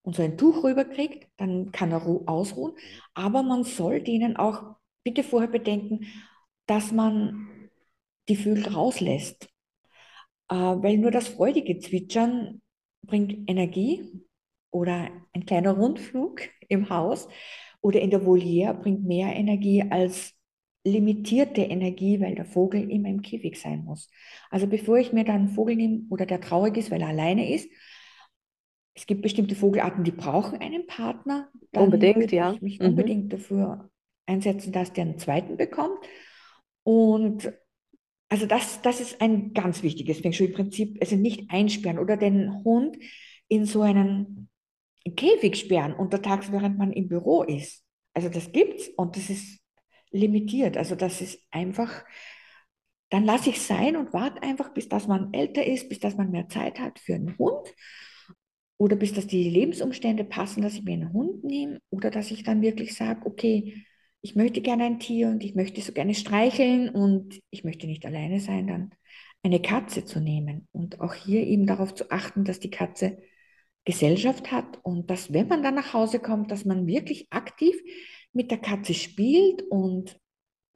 und so ein Tuch rüberkriegt, dann kann er ausruhen. Aber man soll denen auch bitte vorher bedenken, dass man die Vögel rauslässt. Äh, weil nur das freudige Zwitschern bringt Energie oder ein kleiner Rundflug im Haus oder in der Voliere bringt mehr Energie als limitierte Energie, weil der Vogel immer im Käfig sein muss. Also bevor ich mir dann einen Vogel nehme oder der traurig ist, weil er alleine ist, es gibt bestimmte Vogelarten, die brauchen einen Partner. Dann unbedingt, ja. Ich mich mhm. unbedingt dafür einsetzen, dass der einen zweiten bekommt. Und also das, das ist ein ganz wichtiges Feng Shui-Prinzip. Also nicht einsperren oder den Hund in so einen Käfig sperren untertags, während man im Büro ist. Also das gibt's und das ist limitiert. Also das ist einfach, dann lasse ich sein und warte einfach, bis dass man älter ist, bis dass man mehr Zeit hat für einen Hund oder bis dass die Lebensumstände passen, dass ich mir einen Hund nehme oder dass ich dann wirklich sage, okay, ich möchte gerne ein Tier und ich möchte so gerne streicheln und ich möchte nicht alleine sein, dann eine Katze zu nehmen und auch hier eben darauf zu achten, dass die Katze Gesellschaft hat und dass, wenn man dann nach Hause kommt, dass man wirklich aktiv mit der Katze spielt und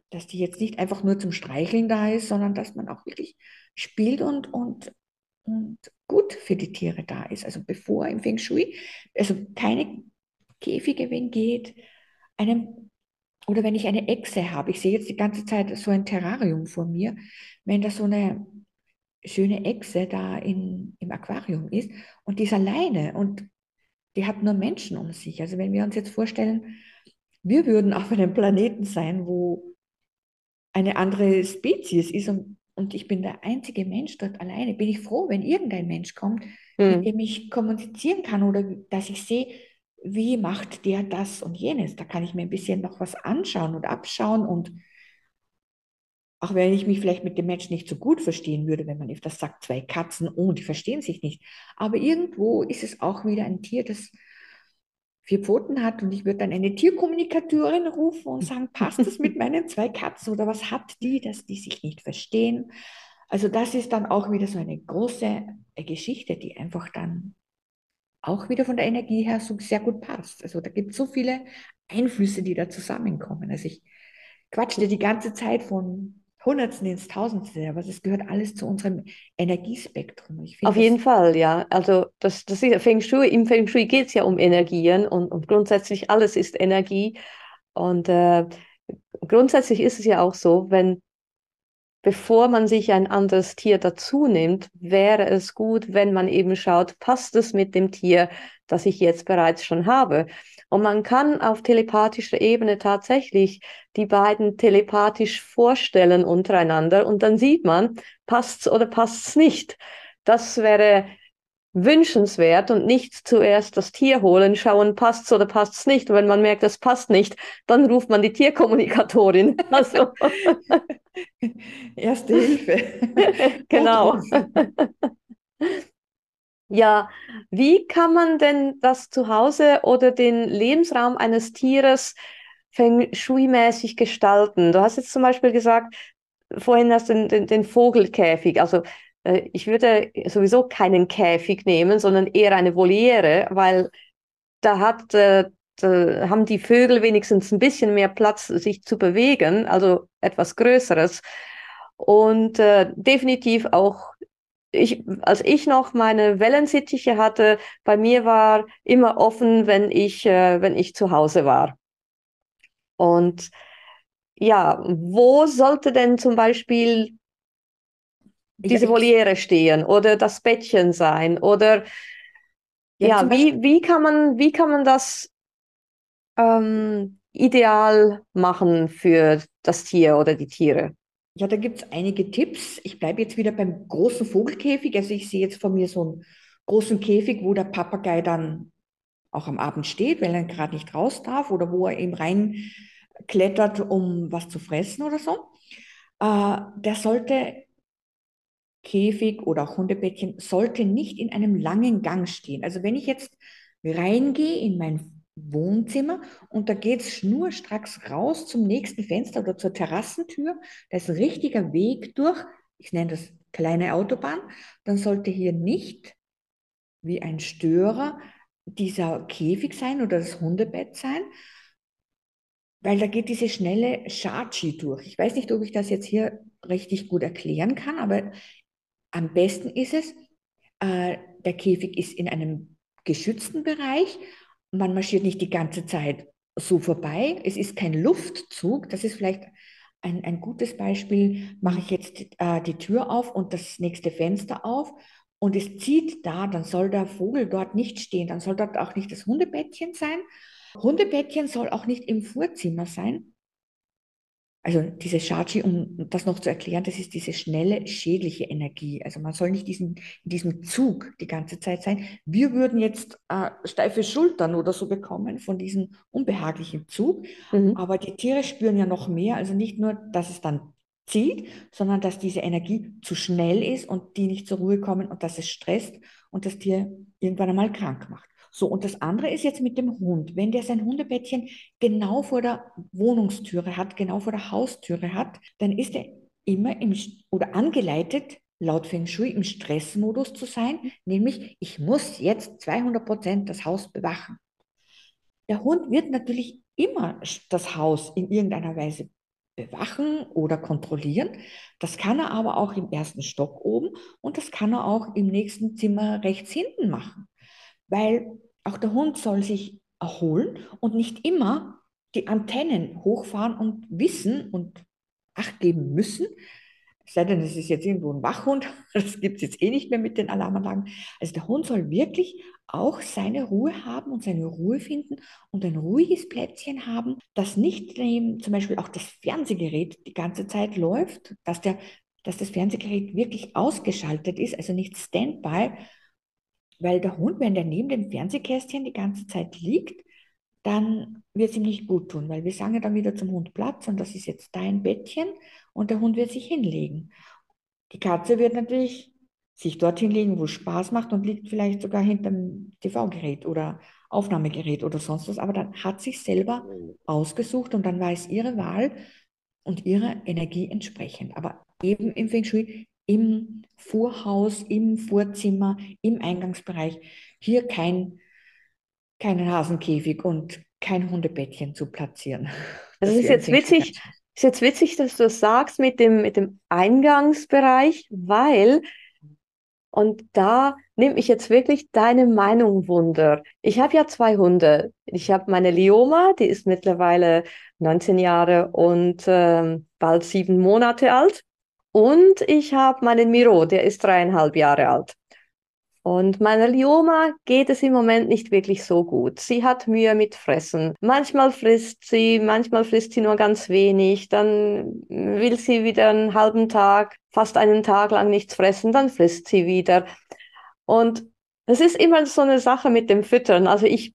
dass die jetzt nicht einfach nur zum Streicheln da ist, sondern dass man auch wirklich spielt und, und, und gut für die Tiere da ist. Also bevor im Feng Shui, also keine Käfige, wenn geht, einem, oder wenn ich eine Echse habe, ich sehe jetzt die ganze Zeit so ein Terrarium vor mir, wenn da so eine schöne Echse da in, im Aquarium ist und die ist alleine und die hat nur Menschen um sich. Also wenn wir uns jetzt vorstellen, wir würden auf einem Planeten sein, wo eine andere Spezies ist und, und ich bin der einzige Mensch dort alleine, bin ich froh, wenn irgendein Mensch kommt, mhm. mit dem ich kommunizieren kann oder dass ich sehe, wie macht der das und jenes. Da kann ich mir ein bisschen noch was anschauen und abschauen und auch wenn ich mich vielleicht mit dem Menschen nicht so gut verstehen würde, wenn man das sagt, zwei Katzen, oh, die verstehen sich nicht. Aber irgendwo ist es auch wieder ein Tier, das vier Pfoten hat und ich würde dann eine Tierkommunikatorin rufen und sagen, passt das mit meinen zwei Katzen oder was hat die, dass die sich nicht verstehen? Also das ist dann auch wieder so eine große äh, Geschichte, die einfach dann auch wieder von der Energie her so sehr gut passt. Also da gibt es so viele Einflüsse, die da zusammenkommen. Also ich quatschte die ganze Zeit von Hundertsten ins Tausendste, aber es gehört alles zu unserem Energiespektrum. Auf jeden Fall, ja. Also das, das ist Feng Shui. Im Feng Shui geht es ja um Energien und, und, grundsätzlich alles ist Energie. Und äh, grundsätzlich ist es ja auch so, wenn bevor man sich ein anderes Tier dazu nimmt, wäre es gut, wenn man eben schaut, passt es mit dem Tier, das ich jetzt bereits schon habe. Und man kann auf telepathischer Ebene tatsächlich die beiden telepathisch vorstellen untereinander und dann sieht man, passt's oder passt's nicht. Das wäre wünschenswert und nicht zuerst das Tier holen, schauen, passt's oder passt's nicht. Und wenn man merkt, es passt nicht, dann ruft man die Tierkommunikatorin. Also. Erste Hilfe. genau. Ja, wie kann man denn das Zuhause oder den Lebensraum eines Tieres Feng Shui-mäßig gestalten? Du hast jetzt zum Beispiel gesagt, vorhin hast du den, den, den Vogelkäfig. Also äh, ich würde sowieso keinen Käfig nehmen, sondern eher eine Voliere, weil da hat äh, haben die Vögel wenigstens ein bisschen mehr Platz, sich zu bewegen, also etwas Größeres. Und äh, definitiv auch ich, als ich noch meine Wellensittiche hatte, bei mir war immer offen, wenn ich, äh, wenn ich zu Hause war. Und ja, wo sollte denn zum Beispiel diese Voliere stehen oder das Bettchen sein? Oder ja, ja wie, wie, kann man, wie kann man das ähm, ideal machen für das Tier oder die Tiere? Ja, da gibt es einige Tipps. Ich bleibe jetzt wieder beim großen Vogelkäfig. Also ich sehe jetzt von mir so einen großen Käfig, wo der Papagei dann auch am Abend steht, weil er gerade nicht raus darf oder wo er eben reinklettert, um was zu fressen oder so. Äh, der sollte Käfig oder auch Hundebettchen sollte nicht in einem langen Gang stehen. Also wenn ich jetzt reingehe in mein Wohnzimmer und da geht es schnurstracks raus zum nächsten Fenster oder zur Terrassentür. Da ist ein richtiger Weg durch, ich nenne das kleine Autobahn, dann sollte hier nicht wie ein Störer dieser Käfig sein oder das Hundebett sein, weil da geht diese schnelle Shachi durch. Ich weiß nicht, ob ich das jetzt hier richtig gut erklären kann, aber am besten ist es, äh, der Käfig ist in einem geschützten Bereich. Man marschiert nicht die ganze Zeit so vorbei. Es ist kein Luftzug. Das ist vielleicht ein, ein gutes Beispiel. Mache ich jetzt äh, die Tür auf und das nächste Fenster auf und es zieht da, dann soll der Vogel dort nicht stehen. Dann soll dort auch nicht das Hundebettchen sein. Hundebettchen soll auch nicht im Vorzimmer sein. Also diese Shachi, um das noch zu erklären, das ist diese schnelle, schädliche Energie. Also man soll nicht diesen, in diesem Zug die ganze Zeit sein. Wir würden jetzt äh, steife Schultern oder so bekommen von diesem unbehaglichen Zug. Mhm. Aber die Tiere spüren ja noch mehr. Also nicht nur, dass es dann zieht, sondern dass diese Energie zu schnell ist und die nicht zur Ruhe kommen und dass es stresst und das Tier irgendwann einmal krank macht. So, und das andere ist jetzt mit dem Hund. Wenn der sein Hundebettchen genau vor der Wohnungstüre hat, genau vor der Haustüre hat, dann ist er immer im oder angeleitet, laut Feng Shui im Stressmodus zu sein, nämlich ich muss jetzt 200 Prozent das Haus bewachen. Der Hund wird natürlich immer das Haus in irgendeiner Weise bewachen oder kontrollieren. Das kann er aber auch im ersten Stock oben und das kann er auch im nächsten Zimmer rechts hinten machen weil auch der Hund soll sich erholen und nicht immer die Antennen hochfahren und wissen und Acht geben müssen. Sei denn, es ist jetzt irgendwo ein Wachhund, das gibt es jetzt eh nicht mehr mit den Alarmanlagen. Also der Hund soll wirklich auch seine Ruhe haben und seine Ruhe finden und ein ruhiges Plätzchen haben, dass nicht neben zum Beispiel auch das Fernsehgerät die ganze Zeit läuft, dass, der, dass das Fernsehgerät wirklich ausgeschaltet ist, also nicht Standby, weil der Hund, wenn der neben dem Fernsehkästchen die ganze Zeit liegt, dann wird es ihm nicht gut tun, weil wir sagen ja dann wieder zum Hund Platz und das ist jetzt dein Bettchen und der Hund wird sich hinlegen. Die Katze wird natürlich sich dorthin legen, wo es Spaß macht und liegt vielleicht sogar hinterm TV-Gerät oder Aufnahmegerät oder sonst was, aber dann hat sich selber ausgesucht und dann war es ihre Wahl und ihre Energie entsprechend. Aber eben im Feng Shui im Vorhaus, im Vorzimmer, im Eingangsbereich hier kein, keinen Hasenkäfig und kein Hundebettchen zu platzieren. Also es ist jetzt witzig, ist jetzt witzig, dass du das sagst mit dem, mit dem Eingangsbereich, weil, und da nehme ich jetzt wirklich deine Meinung wunder. Ich habe ja zwei Hunde. Ich habe meine Lioma, die ist mittlerweile 19 Jahre und äh, bald sieben Monate alt. Und ich habe meinen Miro, der ist dreieinhalb Jahre alt. Und meiner Lioma geht es im Moment nicht wirklich so gut. Sie hat Mühe mit Fressen. Manchmal frisst sie, manchmal frisst sie nur ganz wenig. Dann will sie wieder einen halben Tag, fast einen Tag lang nichts fressen, dann frisst sie wieder. Und es ist immer so eine Sache mit dem Füttern. Also ich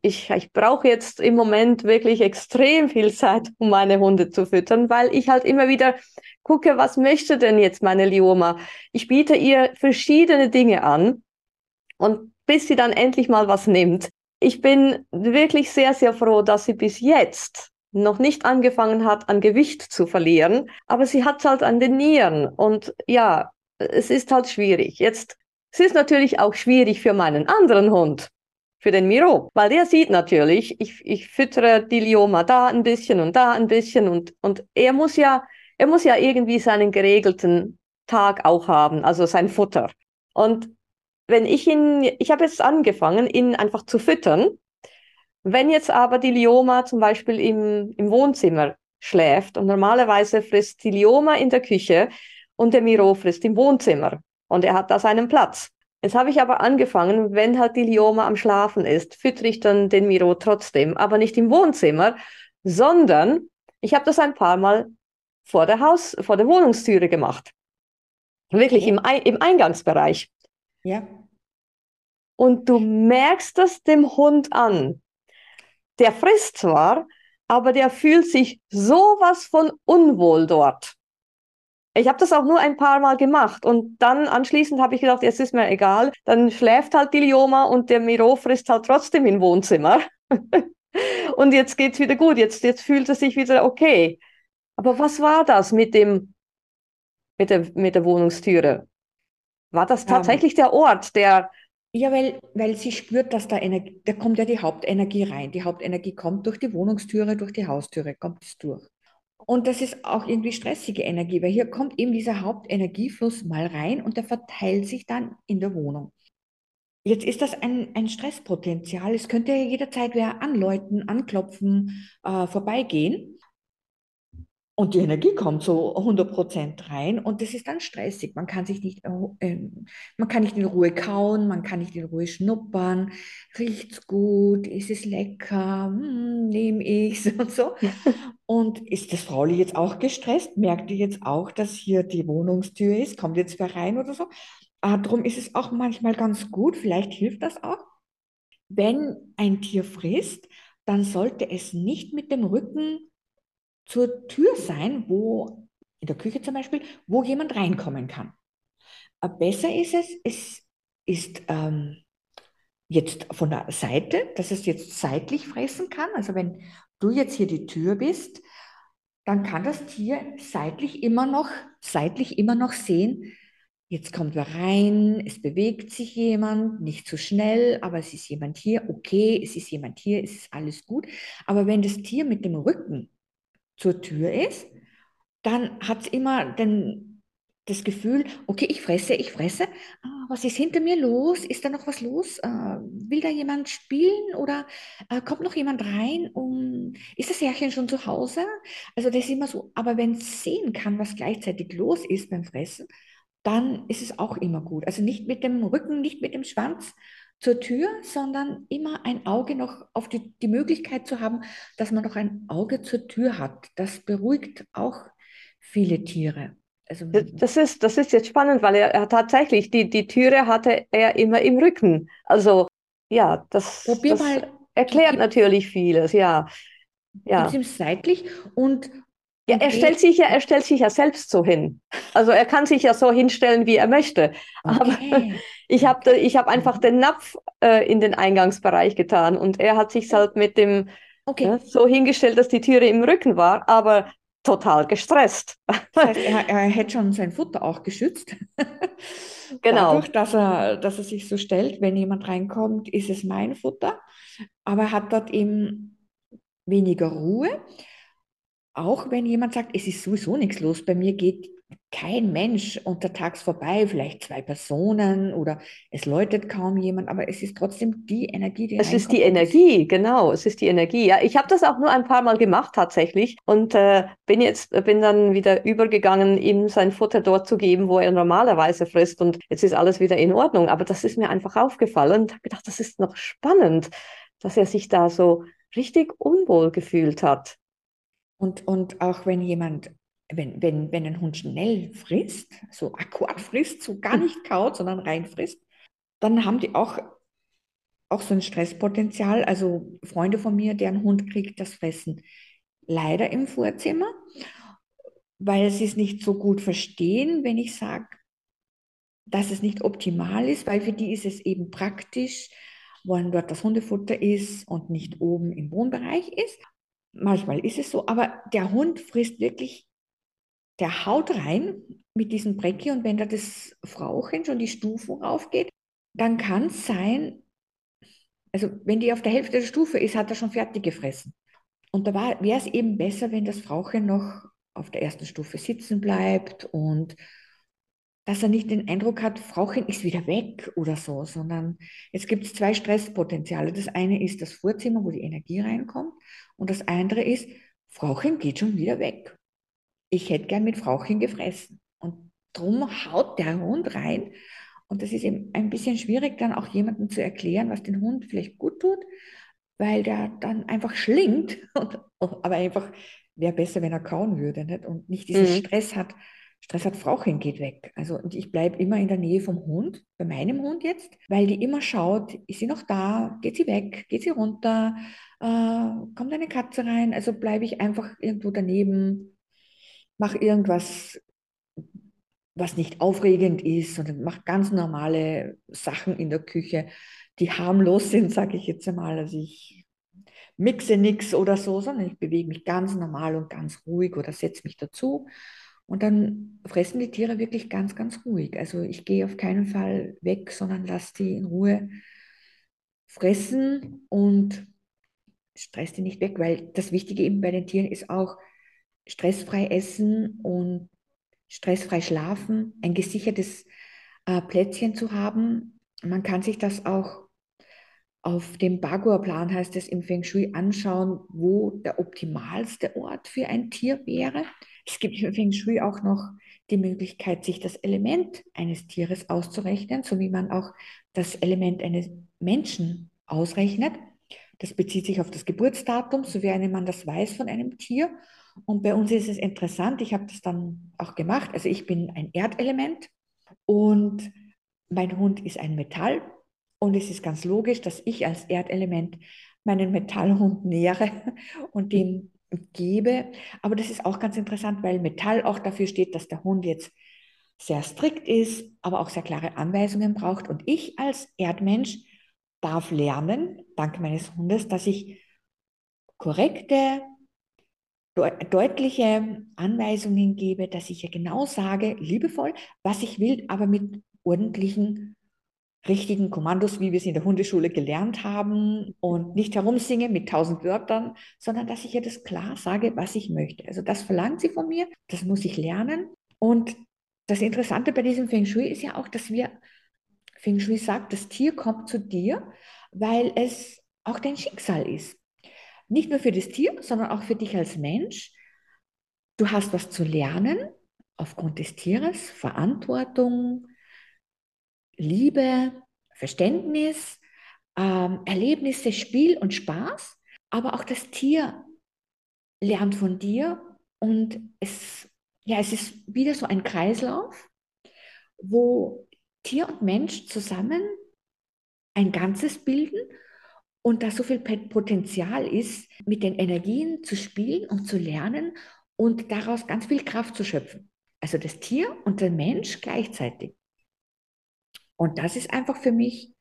ich, ich brauche jetzt im Moment wirklich extrem viel Zeit, um meine Hunde zu füttern, weil ich halt immer wieder gucke, was möchte denn jetzt meine Lioma? Ich biete ihr verschiedene Dinge an und bis sie dann endlich mal was nimmt. Ich bin wirklich sehr, sehr froh, dass sie bis jetzt noch nicht angefangen hat, an Gewicht zu verlieren, aber sie hat halt an den Nieren und ja, es ist halt schwierig. Jetzt, es ist natürlich auch schwierig für meinen anderen Hund, für den Miro, weil der sieht natürlich, ich, ich füttere die Lioma da ein bisschen und da ein bisschen und, und er muss ja, er muss ja irgendwie seinen geregelten Tag auch haben, also sein Futter. Und wenn ich ihn, ich habe jetzt angefangen, ihn einfach zu füttern. Wenn jetzt aber die Lioma zum Beispiel im, im Wohnzimmer schläft und normalerweise frisst die Lioma in der Küche und der Miro frisst im Wohnzimmer und er hat da seinen Platz. Jetzt habe ich aber angefangen, wenn halt die Lioma am Schlafen ist, füttere ich dann den Miro trotzdem, aber nicht im Wohnzimmer, sondern ich habe das ein paar Mal vor der Haus, vor der Wohnungstüre gemacht. Wirklich ja. im, im Eingangsbereich. Ja. Und du merkst das dem Hund an. Der frisst zwar, aber der fühlt sich sowas von unwohl dort. Ich habe das auch nur ein paar Mal gemacht und dann anschließend habe ich gedacht, es ist mir egal, dann schläft halt die Lioma und der Miro frisst halt trotzdem im Wohnzimmer. und jetzt geht's wieder gut, jetzt, jetzt fühlt es sich wieder okay. Aber was war das mit dem mit der, mit der Wohnungstüre. War das ähm, tatsächlich um, der Ort, der... Ja, weil, weil sie spürt, dass da Energie, da kommt ja die Hauptenergie rein. Die Hauptenergie kommt durch die Wohnungstüre, durch die Haustüre, kommt es durch. Und das ist auch irgendwie stressige Energie, weil hier kommt eben dieser Hauptenergiefluss mal rein und der verteilt sich dann in der Wohnung. Jetzt ist das ein, ein Stresspotenzial. Es könnte jederzeit wer anläuten, anklopfen, äh, vorbeigehen. Und die Energie kommt so 100% rein und das ist dann stressig. Man kann sich nicht, äh, man kann nicht in Ruhe kauen, man kann nicht in Ruhe schnuppern. Riecht's gut? Ist es lecker? Hm, Nehme ich's und so. Und ist das Frauli jetzt auch gestresst? Merkt ihr jetzt auch, dass hier die Wohnungstür ist? Kommt jetzt wer rein oder so? Ah, darum ist es auch manchmal ganz gut, vielleicht hilft das auch. Wenn ein Tier frisst, dann sollte es nicht mit dem Rücken zur Tür sein, wo in der Küche zum Beispiel, wo jemand reinkommen kann. Äh, besser ist es, es ist ähm, jetzt von der Seite, dass es jetzt seitlich fressen kann. Also wenn du jetzt hier die Tür bist, dann kann das Tier seitlich immer noch, seitlich immer noch sehen, Jetzt kommt wer rein, es bewegt sich jemand, nicht zu so schnell, aber es ist jemand hier, okay, es ist jemand hier, es ist alles gut. Aber wenn das Tier mit dem Rücken zur Tür ist, dann hat es immer den, das Gefühl, okay, ich fresse, ich fresse. Ah, was ist hinter mir los? Ist da noch was los? Äh, will da jemand spielen oder äh, kommt noch jemand rein? Um, ist das Härchen schon zu Hause? Also das ist immer so, aber wenn es sehen kann, was gleichzeitig los ist beim Fressen, dann ist es auch immer gut. Also nicht mit dem Rücken, nicht mit dem Schwanz zur Tür, sondern immer ein Auge noch auf die, die Möglichkeit zu haben, dass man noch ein Auge zur Tür hat. Das beruhigt auch viele Tiere. Also, das, ist, das ist jetzt spannend, weil er, er tatsächlich, die, die Türe hatte er immer im Rücken. Also ja, das, Probier das mal, erklärt natürlich vieles, ja. ja. seitlich und ja, er stellt sich ja, er stellt sich ja selbst so hin. Also er kann sich ja so hinstellen, wie er möchte. Aber okay. Ich habe ich hab einfach den Napf äh, in den Eingangsbereich getan und er hat sich halt mit dem okay. äh, so hingestellt, dass die Türe im Rücken war, aber total gestresst. Das heißt, er, er hätte schon sein Futter auch geschützt. genau. Dadurch, dass er, dass er sich so stellt, wenn jemand reinkommt, ist es mein Futter. Aber er hat dort eben weniger Ruhe auch wenn jemand sagt, es ist sowieso nichts los, bei mir geht kein Mensch untertags vorbei, vielleicht zwei Personen oder es läutet kaum jemand, aber es ist trotzdem die Energie, die Es ist die Energie, genau, es ist die Energie. Ja, ich habe das auch nur ein paar Mal gemacht tatsächlich und äh, bin jetzt bin dann wieder übergegangen, ihm sein Futter dort zu geben, wo er normalerweise frisst und jetzt ist alles wieder in Ordnung. Aber das ist mir einfach aufgefallen und habe gedacht, das ist noch spannend, dass er sich da so richtig unwohl gefühlt hat. Und, und auch wenn jemand, wenn, wenn, wenn ein Hund schnell frisst, so akkurat frisst, so gar nicht kaut, sondern rein frisst, dann haben die auch, auch so ein Stresspotenzial. Also Freunde von mir, deren Hund kriegt das Fressen leider im Vorzimmer, weil sie es nicht so gut verstehen, wenn ich sage, dass es nicht optimal ist, weil für die ist es eben praktisch, wollen dort das Hundefutter ist und nicht oben im Wohnbereich ist. Manchmal ist es so, aber der Hund frisst wirklich, der haut rein mit diesem Brecki und wenn da das Frauchen schon die Stufen raufgeht, dann kann es sein, also wenn die auf der Hälfte der Stufe ist, hat er schon fertig gefressen. Und da wäre es eben besser, wenn das Frauchen noch auf der ersten Stufe sitzen bleibt und dass er nicht den Eindruck hat, Frauchen ist wieder weg oder so, sondern es gibt zwei Stresspotenziale. Das eine ist das Vorzimmer, wo die Energie reinkommt und das andere ist, Frauchen geht schon wieder weg. Ich hätte gern mit Frauchen gefressen. Und drum haut der Hund rein. Und das ist eben ein bisschen schwierig, dann auch jemandem zu erklären, was den Hund vielleicht gut tut, weil der dann einfach schlingt. Und, aber einfach wäre besser, wenn er kauen würde nicht? und nicht diesen mhm. Stress hat, Stress hat, Frauchen geht weg. Also und ich bleibe immer in der Nähe vom Hund, bei meinem Hund jetzt, weil die immer schaut, ist sie noch da, geht sie weg, geht sie runter, äh, kommt eine Katze rein. Also bleibe ich einfach irgendwo daneben, mache irgendwas, was nicht aufregend ist, sondern mache ganz normale Sachen in der Küche, die harmlos sind, sage ich jetzt einmal. Also ich mixe nichts oder so, sondern ich bewege mich ganz normal und ganz ruhig oder setze mich dazu Und dann fressen die Tiere wirklich ganz, ganz ruhig. Also ich gehe auf keinen Fall weg, sondern lasse die in Ruhe fressen und stress die nicht weg, weil das Wichtige eben bei den Tieren ist auch stressfrei essen und stressfrei schlafen, ein gesichertes äh, Plätzchen zu haben. Man kann sich das auch auf dem Bagua-Plan, heißt es im Feng Shui, anschauen, wo der optimalste Ort für ein Tier wäre. Es gibt im Feng Shui auch noch die Möglichkeit, sich das Element eines Tieres auszurechnen, so wie man auch das Element eines Menschen ausrechnet. Das bezieht sich auf das Geburtsdatum, so wie man das weiß von einem Tier. Und bei uns ist es interessant, ich habe das dann auch gemacht. Also ich bin ein Erdelement und mein Hund ist ein Metall. Und es ist ganz logisch, dass ich als Erdelement meinen Metallhund nähere und dem gebe. Aber das ist auch ganz interessant, weil Metall auch dafür steht, dass der Hund jetzt sehr strikt ist, aber auch sehr klare Anweisungen braucht. Und ich als Erdmensch darf lernen, dank meines Hundes, dass ich korrekte, deutliche Anweisungen gebe, dass ich ja genau sage, liebevoll, was ich will, aber mit ordentlichen, richtigen Kommandos, wie wir es in der Hundeschule gelernt haben und nicht herumsinge mit tausend Wörtern, sondern dass ich ihr das klar sage, was ich möchte. Also das verlangt sie von mir, das muss ich lernen. Und das Interessante bei diesem Feng Shui ist ja auch, dass wir, Feng Shui sagt, das Tier kommt zu dir, weil es auch dein Schicksal ist. Nicht nur für das Tier, sondern auch für dich als Mensch. Du hast was zu lernen aufgrund des Tieres, Verantwortung, Liebe, Verständnis, ähm, Erlebnisse, Spiel und Spaß. Aber auch das Tier lernt von dir und es, ja, es ist wieder so ein Kreislauf, wo Tier und Mensch zusammen ein Ganzes bilden und da so viel Potenzial ist, mit den Energien zu spielen und zu lernen und daraus ganz viel Kraft zu schöpfen. Also das Tier und der Mensch gleichzeitig. Und das ist einfach für mich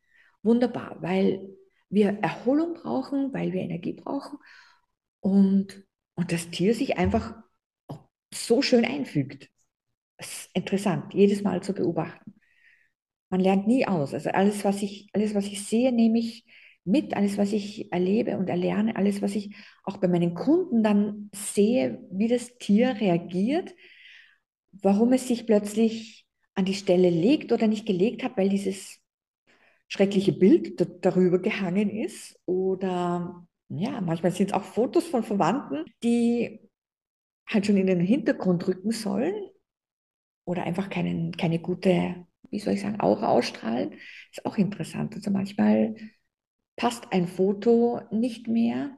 wunderbar, weil wir Erholung brauchen, weil wir Energie brauchen und, und das Tier sich einfach so schön einfügt. Das ist interessant, jedes Mal zu beobachten. Man lernt nie aus. Also alles, was ich, alles, was ich sehe, nehme ich mit, alles, was ich erlebe und erlerne, alles, was ich auch bei meinen Kunden dann sehe, wie das Tier reagiert, warum es sich plötzlich an die Stelle legt oder nicht gelegt hat, weil dieses schreckliche Bild darüber gehangen ist. Oder ja, manchmal sind es auch Fotos von Verwandten, die halt schon in den Hintergrund rücken sollen oder einfach keinen, keine gute, wie soll ich sagen, Aura ausstrahlen. Ist auch interessant. Also manchmal passt ein Foto nicht mehr.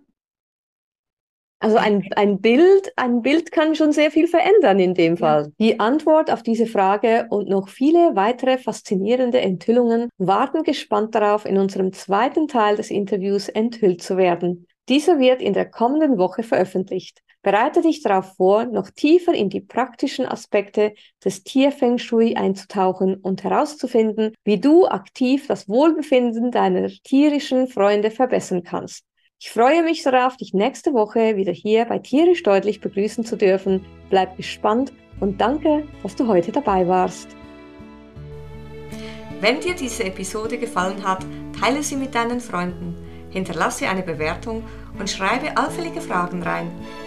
Also ein, ein Bild, ein Bild kann schon sehr viel verändern in dem Fall. Ja. Die Antwort auf diese Frage und noch viele weitere faszinierende Enthüllungen warten gespannt darauf, in unserem zweiten Teil des Interviews enthüllt zu werden. Dieser wird in der kommenden Woche veröffentlicht. Bereite dich darauf vor, noch tiefer in die praktischen Aspekte des Tierfeng Shui einzutauchen und herauszufinden, wie du aktiv das Wohlbefinden deiner tierischen Freunde verbessern kannst. Ich freue mich darauf, dich nächste Woche wieder hier bei Tierisch deutlich begrüßen zu dürfen. Bleib gespannt und danke, dass du heute dabei warst. Wenn dir diese Episode gefallen hat, teile sie mit deinen Freunden, hinterlasse eine Bewertung und schreibe allfällige Fragen rein.